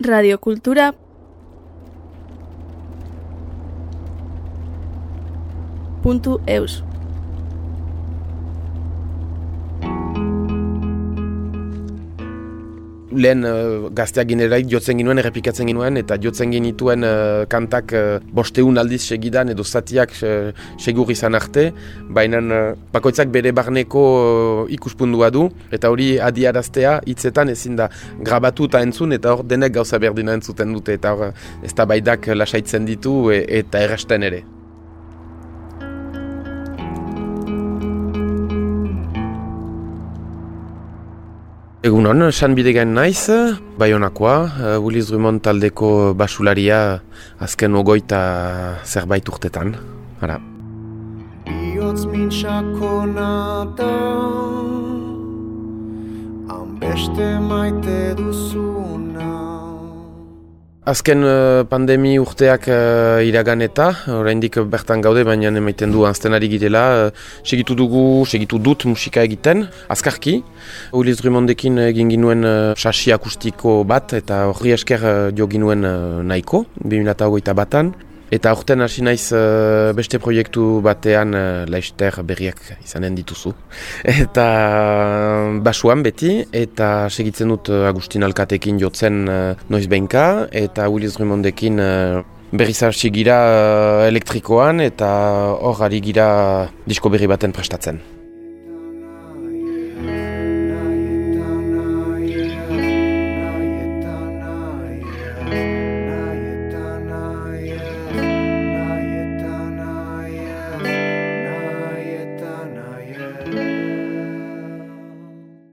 radiokultura puntu eus lehen uh, gazteak gineraik jotzen ginuen, errepikatzen ginuen, eta jotzen ginituen uh, kantak uh, bosteun aldiz segidan edo zatiak uh, segur izan arte, baina uh, bakoitzak bere barneko uh, ikuspundua du, eta hori adiaraztea hitzetan ezin da grabatu eta entzun, eta hor denek gauza berdina entzuten dute, eta hor ez da baidak lasaitzen ditu e, eta errasten ere. Egun hon, San Bidegain naiz, bai honakoa, uh, Willis Drummond taldeko basularia azken ogoita zerbait urtetan. Hara. Biotz mintxako nata, hanbeste maite duzuna. Azken uh, pandemi urteak uh, iragan eta, oraindik bertan gaude, baina emaiten du anztenari girela, uh, segitu dugu, segitu dut musika egiten, azkarki. Uliz Drumondekin egin ginuen uh, sasi akustiko bat, eta horri esker uh, jo ginuen uh, nahiko, 2008 batan. Eta aurten hasi naiz uh, beste proiektu batean uh, laister berriak izanen dituzu. Eta basuan beti, eta segitzen dut uh, Agustin Alkatekin jotzen uh, noiz behinka, eta Willis Rimondekin uh, berriz hasi gira elektrikoan, eta hor ari gira disko berri baten prestatzen.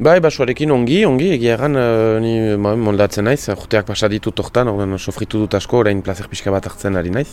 Bai, basuarekin ongi, ongi, egia egan, uh, ni ma, moldatzen naiz, urteak pasa ditut tortan, ordan sofritu dut asko, orain plazer pixka bat hartzen ari naiz.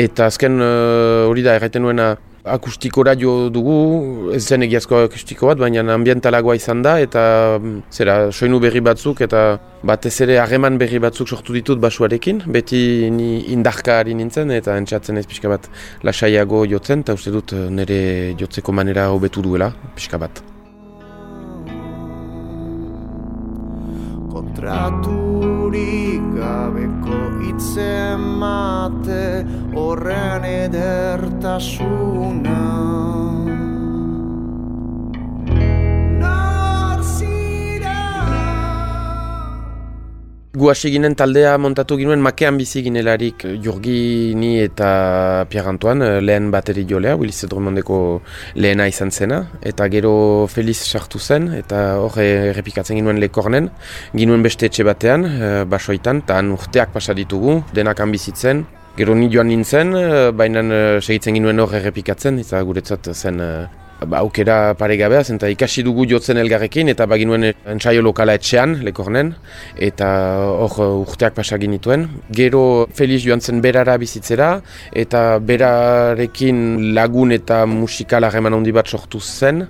Eta azken uh, hori da, erraiten nuena akustikora jo dugu, ez zen egiazko akustiko bat, baina ambientalagoa izan da, eta mm, zera, soinu berri batzuk, eta batez ere harreman berri batzuk sortu ditut basuarekin, beti ni indarka ari nintzen, eta entzatzen ez pixka bat lasaiago jotzen, eta uste dut nire jotzeko manera hobetu duela, pixka bat. Kontraturik gabeko itzen mate horren edertasuna. Gu ginen taldea montatu ginuen makean bizi ginelarik Jurgi ni eta Pierre Antoine eh, lehen bateri jolea, Willis Drummondeko lehena izan zena. Eta gero Feliz sartu zen eta hor errepikatzen ginuen lekornen. Ginuen beste etxe batean, eh, basoitan, eta urteak pasaditugu, denak bizitzen. Gero ni joan nintzen, eh, baina segitzen ginuen hor errepikatzen, eta guretzat zen ba, aukera paregabea, zenta ikasi dugu jotzen elgarrekin, eta baginuen entzaio lokala etxean, lekornen, eta hor urteak pasagin dituen. Gero Feliz joan zen berara bizitzera, eta berarekin lagun eta musikal harreman handi bat sortu zen,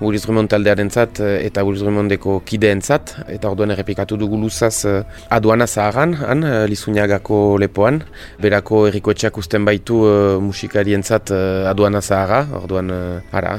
Guriz Rumon taldearen zat, eta Guriz Rumondeko kideen zat, eta orduan errepikatu dugu luzaz eh, aduana zaharan, han, Lizuniagako lepoan, berako erriko etxeak usten baitu uh, musikarien zat uh, aduana zahara, orduan, uh, ara,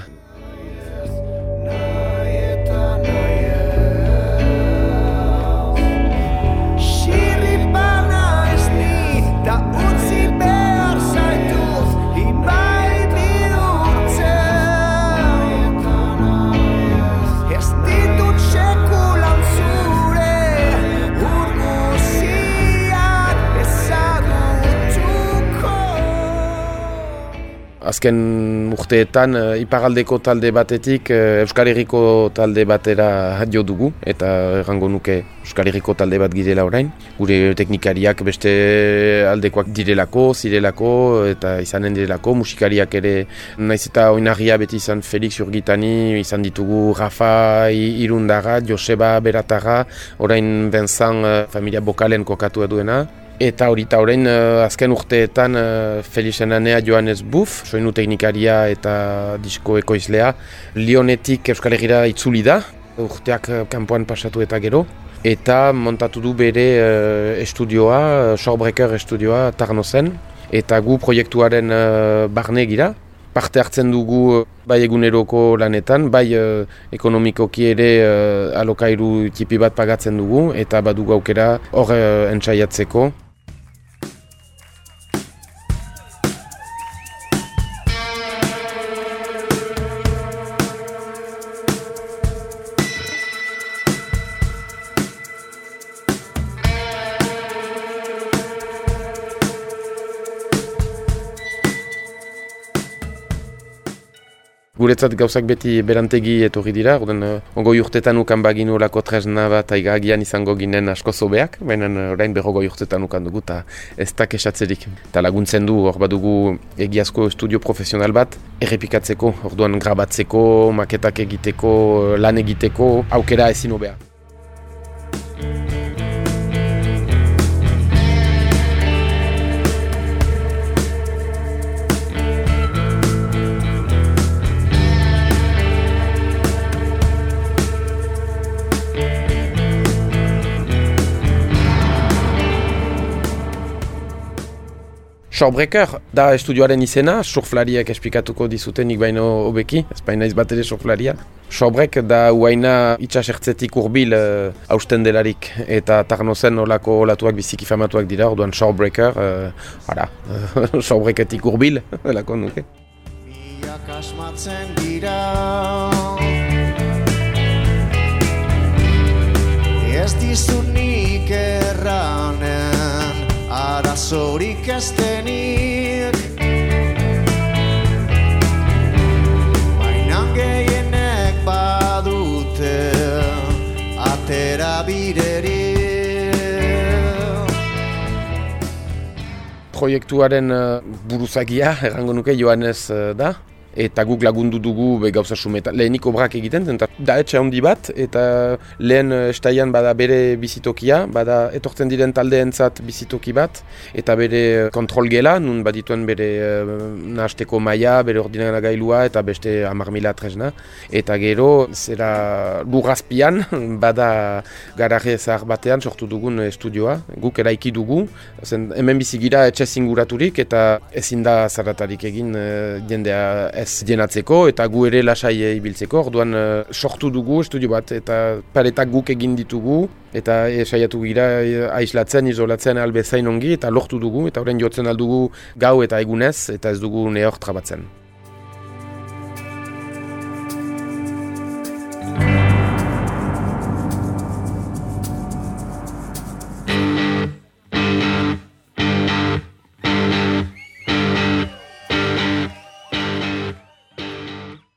azken urteetan uh, iparaldeko talde batetik Euskal Herriko talde batera jo dugu eta errango nuke Euskal Herriko talde bat girela orain. Gure teknikariak beste aldekoak direlako, zirelako eta izanen direlako, musikariak ere naiz eta oinarria beti izan Felix Urgitani, izan ditugu Rafa Irundaga, Joseba Beratara, orain Benzan uh, familia Bokalen kokatu duena. Eta hori eta horrein uh, azken urteetan uh, Felixen Anea Johannes Buff, soinu teknikaria eta disko ekoizlea, Lionetik Euskal Herriera itzuli da, urteak uh, kanpoan pasatu eta gero. Eta montatu du bere estudioa, Shorebreaker estudioa, Tarno zen. Eta gu proiektuaren barne gira. parte hartzen dugu bai eguneroko lanetan, bai ekonomikoki ere alokairu tipi bat pagatzen dugu eta badugu aukera hor entzaiatzeko. Guretzat gauzak beti berantegi etorri dira, orden uh, ongoi urtetan ukan baginu olako tresna bat aiga agian izango ginen asko zobeak, baina uh, orain berrogoi urtetan ukan dugu eta ez da kesatzerik. Eta laguntzen du, hor badugu egiazko estudio profesional bat, errepikatzeko, orduan grabatzeko, maketak egiteko, lan egiteko, aukera ezin obea. Shawbreaker da estudioaren izena, surflariak esplikatuko dizuten baino hobeki, ez baina ez bat ere surflaria. Shawbreak da uaina itxasertzetik urbil uh, hausten delarik eta tarnozen olako olatuak biziki famatuak dira, orduan Shawbreaker, uh, ara, Shawbreaketik urbil, elako nuke. Biak asmatzen dira Ez dizunik erranen arazorik ez denik Baina gehienek badute atera bideri Proiektuaren uh, buruzagia, errango nuke Joanes uh, da, eta guk lagundu dugu be gauza sumeta. Lehenik obrak egiten, eta da etxe handi bat, eta lehen eh, estaian bada bere bizitokia, bada etortzen diren taldeentzat bizitoki bat, eta bere eh, kontrol gela, nun badituen bere uh, nahasteko maia, bere ordinara gailua, eta beste amar tresna. Eta gero, zera lurrazpian, bada gararri ezar batean sortu dugun estudioa, guk eraiki dugu, zen, hemen bizigira etxe zinguraturik, eta ezin da zaratarik egin uh, jendea ez jenatzeko eta gu ere lasai ibiltzeko. Orduan uh, sortu dugu estudio bat eta paretak guk egin ditugu eta e, saiatu gira e, aislatzen, izolatzen albezain ongi eta lortu dugu eta horren jotzen aldugu gau eta egunez eta ez dugu nehor trabatzen.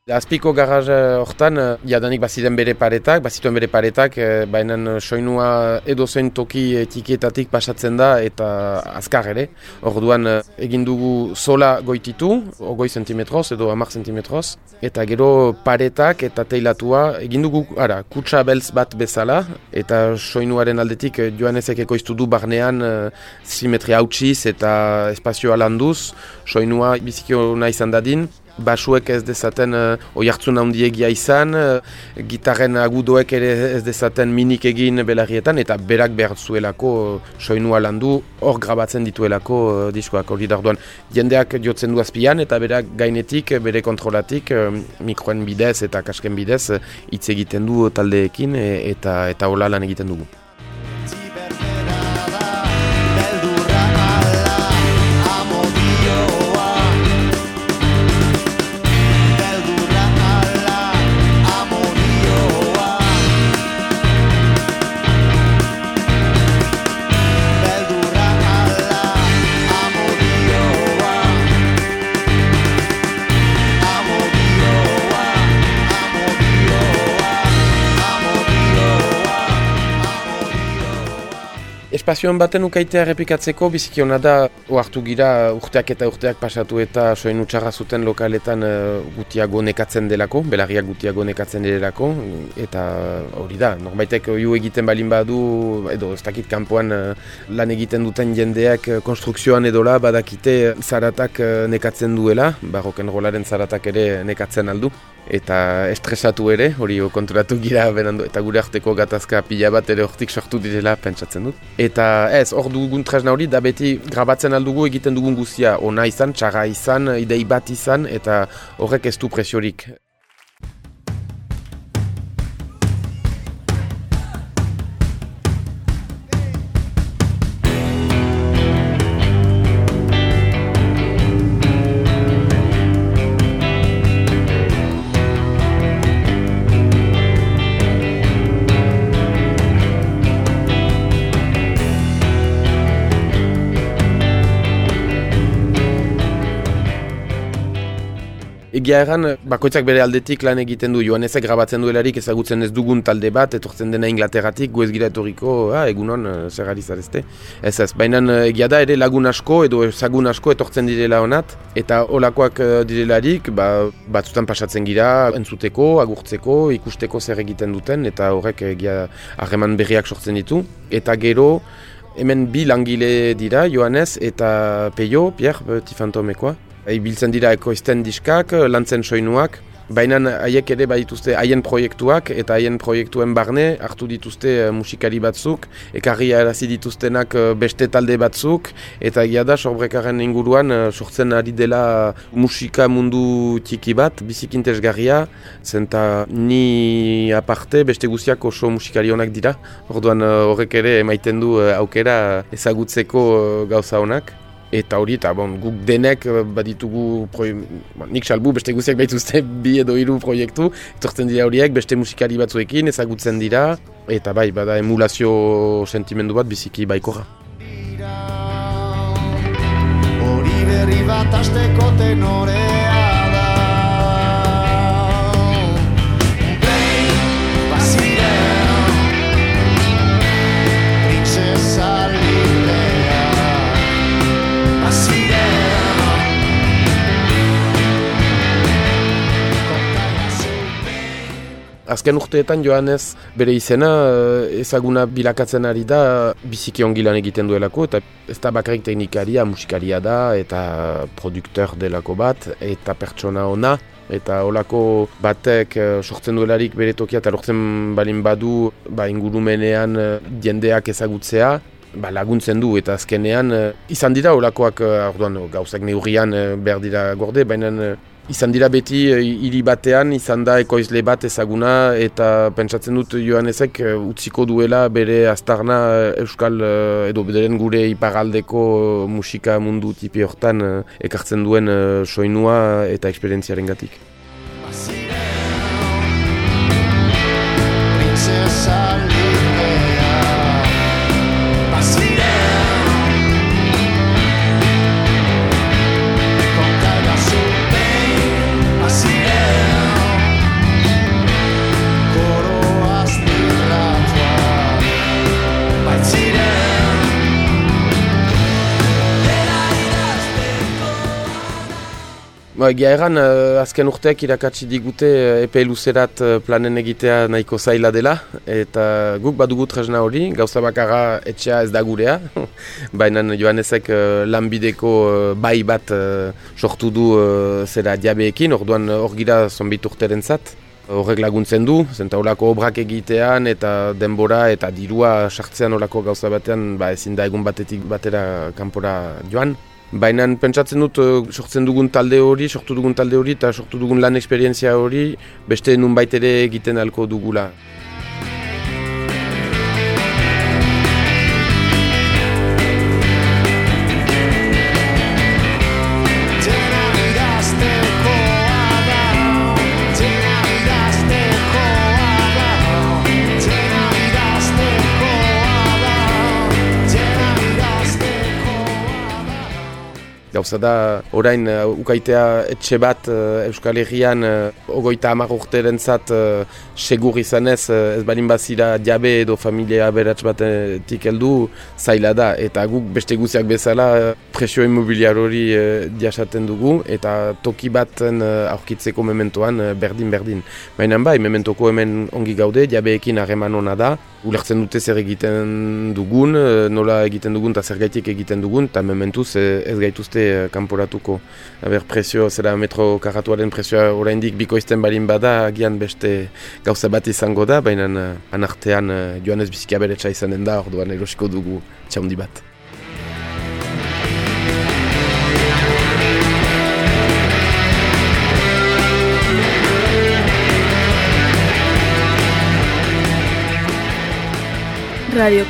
Azpiko garraz hortan, uh, jadanik baziten bere paretak, bazituen bere paretak, uh, baina soinua edo zen toki etikeetatik pasatzen da eta azkar ere. Orduan egin dugu sola goititu, ogoi centimetroz edo amar centimetroz, eta gero paretak eta teilatua egin dugu, ara, kutsa beltz bat bezala, eta soinuaren aldetik joan ezek ekoiztu du barnean simetria hautsiz eta espazioa landuz, soinua bizikio nahi izan dadin, basuek ez dezaten uh, oiartzun handiegia izan, uh, gitarren agudoek ere ez dezaten minik egin belarrietan, eta berak behar zuelako uh, soinua landu, hor grabatzen dituelako uh, diskoak hori darduan. Jendeak jotzen du azpian, eta berak gainetik, bere kontrolatik, uh, mikroen bidez eta kasken bidez, hitz egiten du taldeekin, e, eta, eta hola lan egiten dugu. Espazioan baten ukaitea errepikatzeko biziki hona da oartu gira urteak eta urteak pasatu eta soen utxarra zuten lokaletan uh, gutiago nekatzen delako, belarriak gutiago nekatzen delako eta hori da, norbaitek ju egiten balin badu edo ez dakit kanpoan uh, lan egiten duten jendeak uh, konstrukzioan edola badakite zaratak nekatzen duela, barroken rolaren zaratak ere nekatzen aldu. Eta estresatu ere, hori konturatu gira benandu, eta gure arteko gatazka pila bat ere hortik sortu direla pentsatzen dut. Eta ez, hor dugun tresna hori, da beti grabatzen aldugu egiten dugun guzia, ona izan, txarra izan, idei bat izan, eta horrek ez du presiorik. Egia erran, bakoitzak bere aldetik lan egiten du, joan ezek grabatzen duelarik ezagutzen ez dugun talde bat, etortzen dena Inglaterratik, gu ez gira etorriko, ah, egunon, eh, zer gari zarezte. Ez ez, baina eh, egia da ere lagun asko edo ezagun asko etortzen direla honat, eta olakoak eh, direlarik, ba, batzutan pasatzen gira, entzuteko, agurtzeko, ikusteko zer egiten duten, eta horrek egia harreman berriak sortzen ditu. Eta gero, hemen bi langile dira, Johannes eta Peio, Pierre, Tifantomekoa ibiltzen dira ekoizten diskak, lantzen soinuak, baina haiek ere badituzte haien proiektuak eta haien proiektuen barne hartu dituzte uh, musikari batzuk, ekarri arazi dituztenak uh, beste talde batzuk, eta egia da sorbrekaren inguruan sortzen ari dela musika mundu txiki bat, bizik intezgarria, zenta ni aparte beste guziak oso musikari honak dira, orduan horrek ere emaiten du aukera ezagutzeko gauza honak. Eta hori, eta bon, guk denek eh, baditugu, ba, nik salbu beste guziak behituzte bi edo hiru proiektu, etortzen dira horiek, beste musikari batzuekin ezagutzen dira, eta bai, bada emulazio sentimendu bat biziki baikorra. Hori berri bat asteko tenorea Azken urteetan Johannes bere izena eh, ezaguna bilakatzen ari da biziki ongilan egiten duelako eta ez da bakarrik teknikaria, musikaria da eta produkteur delako bat eta pertsona ona eta olako batek uh, sortzen duelarik bere tokia eta lortzen balin badu ba, ingurumenean uh, jendeak ezagutzea ba, laguntzen du eta azkenean izan dira olakoak uh, gauzak neurrian behar dira gorde, baina Izan dira beti eh, hiri batean, izan da ekoizle bat ezaguna eta pentsatzen dut Johannesek eh, utziko duela bere aztarna eh, euskal edo bederen gure iparaldeko musika mundu tipi hortan ekartzen duen soinua eta eksperientziaren gatik. Ba, Gia erran, uh, azken urteak irakatsi digute uh, epe luzerat uh, planen egitea nahiko zaila dela. Eta guk badugu tresna hori, gauza bakarra etxea ez da gurea. Baina joanezek uh, lanbideko bai bat sortu du zera diabeekin, orduan hor gira zonbit urteren zat horrek laguntzen du, zenta horako obrak egitean eta denbora eta dirua sartzean horako gauza batean ba, ezin da egun batetik batera kanpora joan Baina pentsatzen dut eh, sortzen dugun talde hori, sortu dugun talde hori eta sortu dugun lan esperientzia hori beste nun ere egiten alko dugula. Da, orain uh, ukaitea etxe bat uh, Euskal Herrian uh, ogoita hamar urteren zat uh, segur izanez uh, ez balin bazira jabe edo familia beratz batetik heldu zaila da. Eta guk beste guziak bezala uh, presio immobiliar hori uh, diasaten dugu eta toki baten uh, aurkitzeko mementoan. Uh, Baina bai, mementoko hemen ongi gaude, jabeekin harreman hona da, ulertzen dute zer egiten dugun, nola egiten dugun eta zer gaitik egiten dugun, eta mementuz ez gaituzte kanporatuko. Aber prezio, zera metro karatuaren prezioa oraindik bikoizten barin bada, agian beste gauza bat izango da, baina uh, anartean uh, joan ez bizkia beretsa izanen da, orduan erosiko dugu txaundi bat. Radio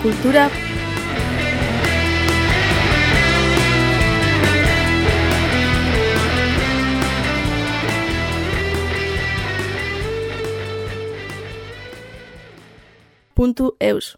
Cultura puntu eus